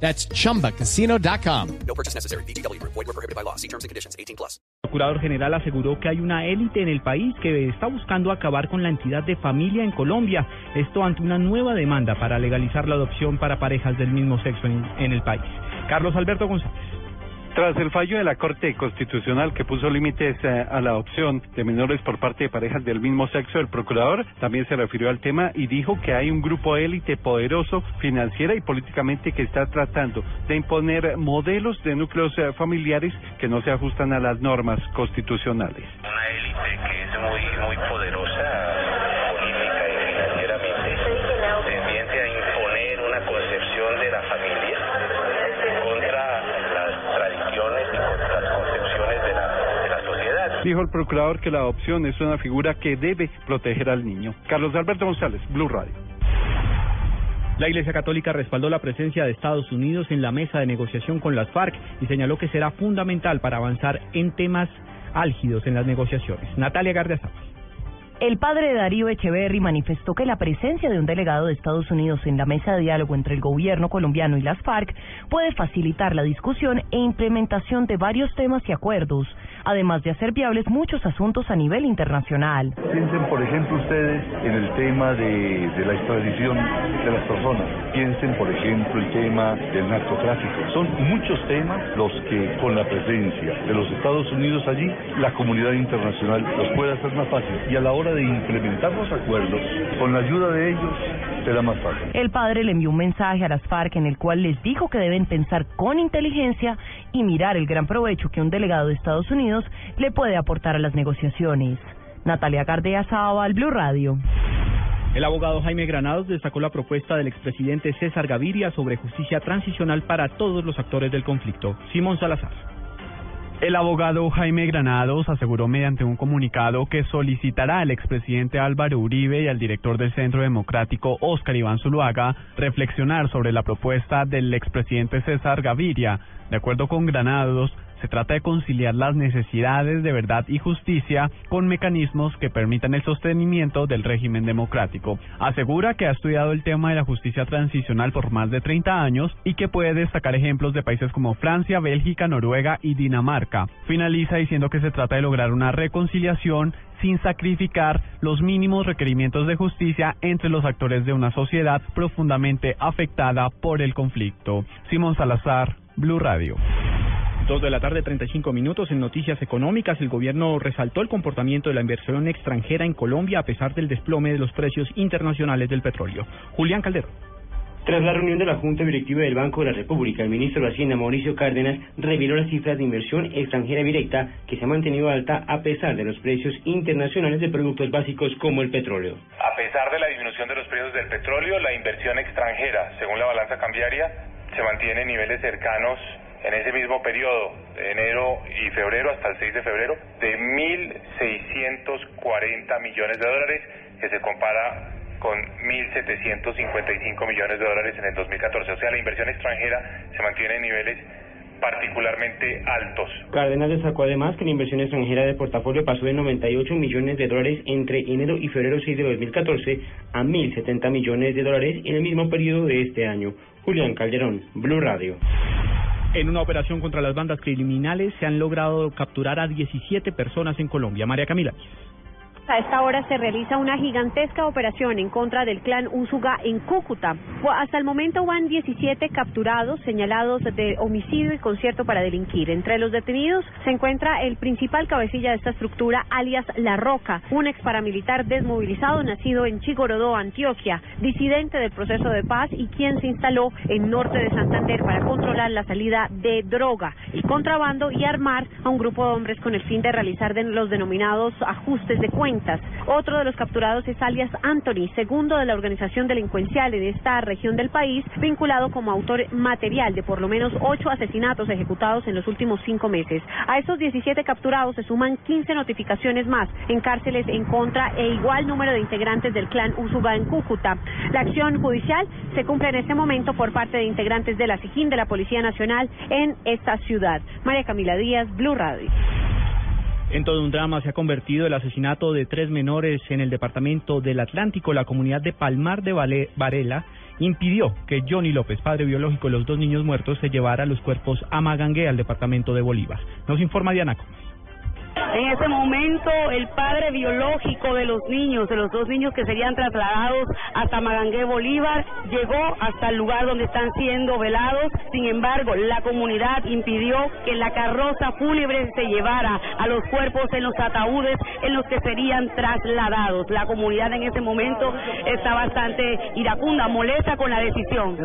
That's chumbacasino.com. No purchase necessary. BGW. Void were prohibited by law. See terms and conditions. 18 plus. El procurador general aseguró que hay una élite en el país que está buscando acabar con la entidad de familia en Colombia. Esto ante una nueva demanda para legalizar la adopción para parejas del mismo sexo en, en el país. Carlos Alberto González. Tras el fallo de la Corte Constitucional que puso límites eh, a la adopción de menores por parte de parejas del mismo sexo, el procurador también se refirió al tema y dijo que hay un grupo élite poderoso financiera y políticamente que está tratando de imponer modelos de núcleos eh, familiares que no se ajustan a las normas constitucionales. Una élite que es muy, muy poderosa Dijo el procurador que la adopción es una figura que debe proteger al niño. Carlos Alberto González, Blue Radio. La Iglesia Católica respaldó la presencia de Estados Unidos en la mesa de negociación con las FARC y señaló que será fundamental para avanzar en temas álgidos en las negociaciones. Natalia Gardiazabal. El padre de Darío Echeverry manifestó que la presencia de un delegado de Estados Unidos en la mesa de diálogo entre el gobierno colombiano y las FARC puede facilitar la discusión e implementación de varios temas y acuerdos, además de hacer viables muchos asuntos a nivel internacional. Piensen, por ejemplo, ustedes en el tema de, de la extradición de las personas. Piensen, por ejemplo, el tema del narcotráfico. Son muchos temas los que, con la presencia de los Estados Unidos allí, la comunidad internacional los puede hacer más fácil. Y a la hora de implementar los acuerdos, con la ayuda de ellos, será más fácil. El padre le envió un mensaje a las FARC en el cual les dijo que deben pensar con inteligencia y mirar el gran provecho que un delegado de Estados Unidos le puede aportar a las negociaciones. Natalia Gardea Sábal, Blue Radio. El abogado Jaime Granados destacó la propuesta del expresidente César Gaviria sobre justicia transicional para todos los actores del conflicto. Simón Salazar. El abogado Jaime Granados aseguró mediante un comunicado que solicitará al expresidente Álvaro Uribe y al director del Centro Democrático Óscar Iván Zuluaga reflexionar sobre la propuesta del expresidente César Gaviria. De acuerdo con Granados, se trata de conciliar las necesidades de verdad y justicia con mecanismos que permitan el sostenimiento del régimen democrático. Asegura que ha estudiado el tema de la justicia transicional por más de 30 años y que puede destacar ejemplos de países como Francia, Bélgica, Noruega y Dinamarca. Finaliza diciendo que se trata de lograr una reconciliación sin sacrificar los mínimos requerimientos de justicia entre los actores de una sociedad profundamente afectada por el conflicto. Simón Salazar, Blue Radio. Dos de la tarde, 35 minutos. En noticias económicas, el gobierno resaltó el comportamiento de la inversión extranjera en Colombia a pesar del desplome de los precios internacionales del petróleo. Julián Calderón. Tras la reunión de la Junta Directiva del Banco de la República, el ministro de Hacienda, Mauricio Cárdenas, reveló las cifras de inversión extranjera directa que se ha mantenido alta a pesar de los precios internacionales de productos básicos como el petróleo. A pesar de la disminución de los precios del petróleo, la inversión extranjera, según la balanza cambiaria, se mantiene en niveles cercanos en ese mismo periodo, enero y febrero hasta el 6 de febrero, de 1.640 millones de dólares, que se compara con 1.755 millones de dólares en el 2014. O sea, la inversión extranjera se mantiene en niveles particularmente altos. Cárdenas destacó además que la inversión extranjera de portafolio pasó de 98 millones de dólares entre enero y febrero 6 de 2014 a 1.070 millones de dólares en el mismo periodo de este año. Julián Calderón, Blue Radio. En una operación contra las bandas criminales se han logrado capturar a 17 personas en Colombia. María Camila. A esta hora se realiza una gigantesca operación en contra del clan Unsuga en Cúcuta. Hasta el momento van 17 capturados señalados de homicidio y concierto para delinquir. Entre los detenidos se encuentra el principal cabecilla de esta estructura, alias La Roca, un ex paramilitar desmovilizado nacido en Chigorodó, Antioquia, disidente del proceso de paz y quien se instaló en norte de Santander para controlar la salida de droga, el contrabando y armar a un grupo de hombres con el fin de realizar los denominados ajustes de cuentas Otro de los capturados es alias Anthony, segundo de la organización delincuencial en esta región del país, vinculado como autor material de por lo menos ocho asesinatos ejecutados en los últimos cinco meses. A estos 17 capturados se suman 15 notificaciones más en cárceles en contra e igual número de integrantes del clan Usuga en Cúcuta. La acción judicial se cumple en este momento por parte de integrantes de la SIJIN de la Policía Nacional en esta ciudad. María Camila Díaz, Blue Radio. En todo un drama se ha convertido el asesinato de tres menores en el departamento del Atlántico. La comunidad de Palmar de Varela impidió que Johnny López, padre biológico de los dos niños muertos, se llevara los cuerpos a Magangué, al departamento de Bolívar. Nos informa Diana. En ese momento, el padre biológico de los niños, de los dos niños que serían trasladados hasta Magangué, Bolívar, llegó hasta el lugar donde están siendo velados. Sin embargo, la comunidad impidió que la carroza fúnebre se llevara a los cuerpos en los ataúdes en los que serían trasladados. La comunidad en ese momento está bastante iracunda, molesta con la decisión.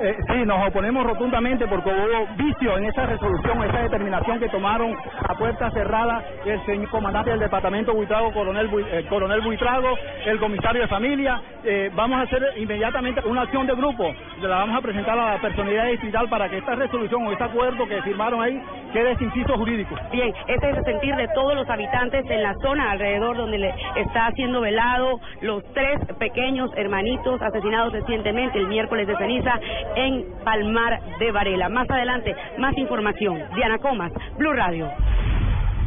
Eh, sí, nos oponemos rotundamente porque hubo vicio en esa resolución, esa determinación que tomaron a puerta cerrada el comandante del departamento Buitrago, coronel, Bui- eh, coronel Buitrago, el comisario de familia. Eh, vamos a hacer inmediatamente una acción de grupo, la vamos a presentar a la personalidad distrital para que esta resolución o este acuerdo que firmaron ahí quede sin piso jurídico. Bien, este es el sentir de todos los habitantes en la zona alrededor donde le está siendo velado los tres pequeños hermanitos asesinados recientemente el miércoles de ceniza en Palmar de Varela. Más adelante, más información. Diana Comas, Blue Radio.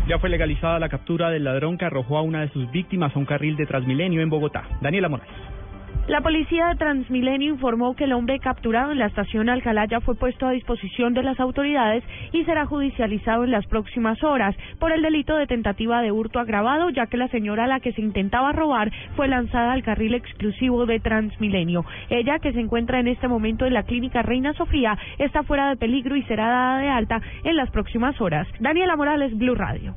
Ya fue legalizada la captura del ladrón que arrojó a una de sus víctimas a un carril de Transmilenio en Bogotá. Daniela Morales. La policía de Transmilenio informó que el hombre capturado en la estación Alcalá ya fue puesto a disposición de las autoridades y será judicializado en las próximas horas por el delito de tentativa de hurto agravado, ya que la señora a la que se intentaba robar fue lanzada al carril exclusivo de Transmilenio. Ella, que se encuentra en este momento en la clínica Reina Sofía, está fuera de peligro y será dada de alta en las próximas horas. Daniela Morales, Blue Radio.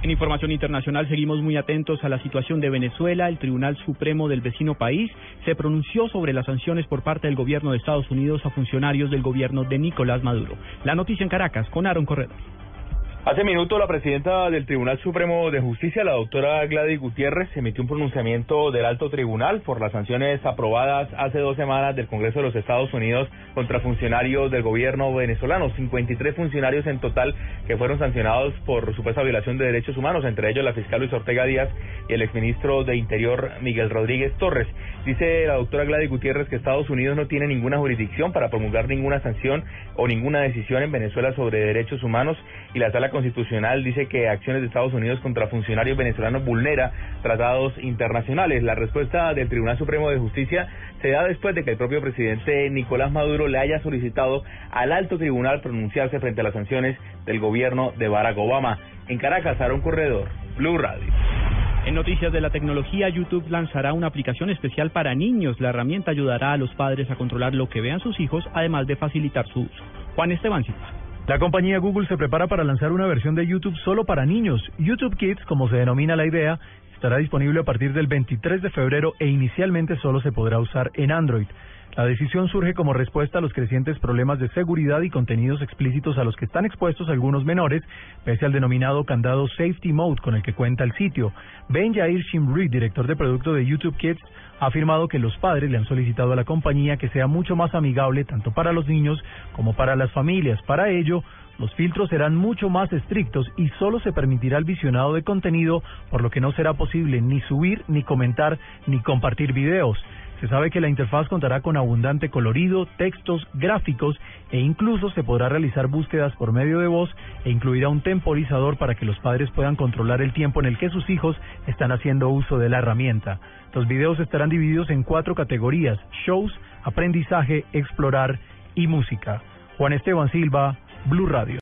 En información internacional seguimos muy atentos a la situación de Venezuela. El Tribunal Supremo del vecino país se pronunció sobre las sanciones por parte del gobierno de Estados Unidos a funcionarios del gobierno de Nicolás Maduro. La noticia en Caracas con Aaron Corredor. Hace minuto la presidenta del Tribunal Supremo de Justicia, la doctora Gladys Gutiérrez, emitió un pronunciamiento del alto tribunal por las sanciones aprobadas hace dos semanas del Congreso de los Estados Unidos contra funcionarios del gobierno venezolano. 53 funcionarios en total que fueron sancionados por supuesta violación de derechos humanos, entre ellos la fiscal Luis Ortega Díaz y el exministro de Interior Miguel Rodríguez Torres. Dice la doctora Gladys Gutiérrez que Estados Unidos no tiene ninguna jurisdicción para promulgar ninguna sanción o ninguna decisión en Venezuela sobre derechos humanos y la sala constitucional dice que acciones de Estados Unidos contra funcionarios venezolanos vulnera tratados internacionales. La respuesta del Tribunal Supremo de Justicia se da después de que el propio presidente Nicolás Maduro le haya solicitado al alto tribunal pronunciarse frente a las sanciones del gobierno de Barack Obama. En Caracas, Aaron Corredor, Blue Radio. En noticias de la tecnología, YouTube lanzará una aplicación especial para niños. La herramienta ayudará a los padres a controlar lo que vean sus hijos, además de facilitar su uso. Juan Esteban Silva. La compañía Google se prepara para lanzar una versión de YouTube solo para niños. YouTube Kids, como se denomina la idea, estará disponible a partir del 23 de febrero e inicialmente solo se podrá usar en Android. La decisión surge como respuesta a los crecientes problemas de seguridad y contenidos explícitos a los que están expuestos algunos menores, pese al denominado candado Safety Mode con el que cuenta el sitio. Ben Jair Shimri, director de producto de YouTube Kids, ha afirmado que los padres le han solicitado a la compañía que sea mucho más amigable tanto para los niños como para las familias. Para ello, los filtros serán mucho más estrictos y solo se permitirá el visionado de contenido, por lo que no será posible ni subir, ni comentar, ni compartir videos. Se sabe que la interfaz contará con abundante colorido, textos, gráficos e incluso se podrá realizar búsquedas por medio de voz e incluirá un temporizador para que los padres puedan controlar el tiempo en el que sus hijos están haciendo uso de la herramienta. Los videos estarán divididos en cuatro categorías, shows, aprendizaje, explorar y música. Juan Esteban Silva, Blue Radio.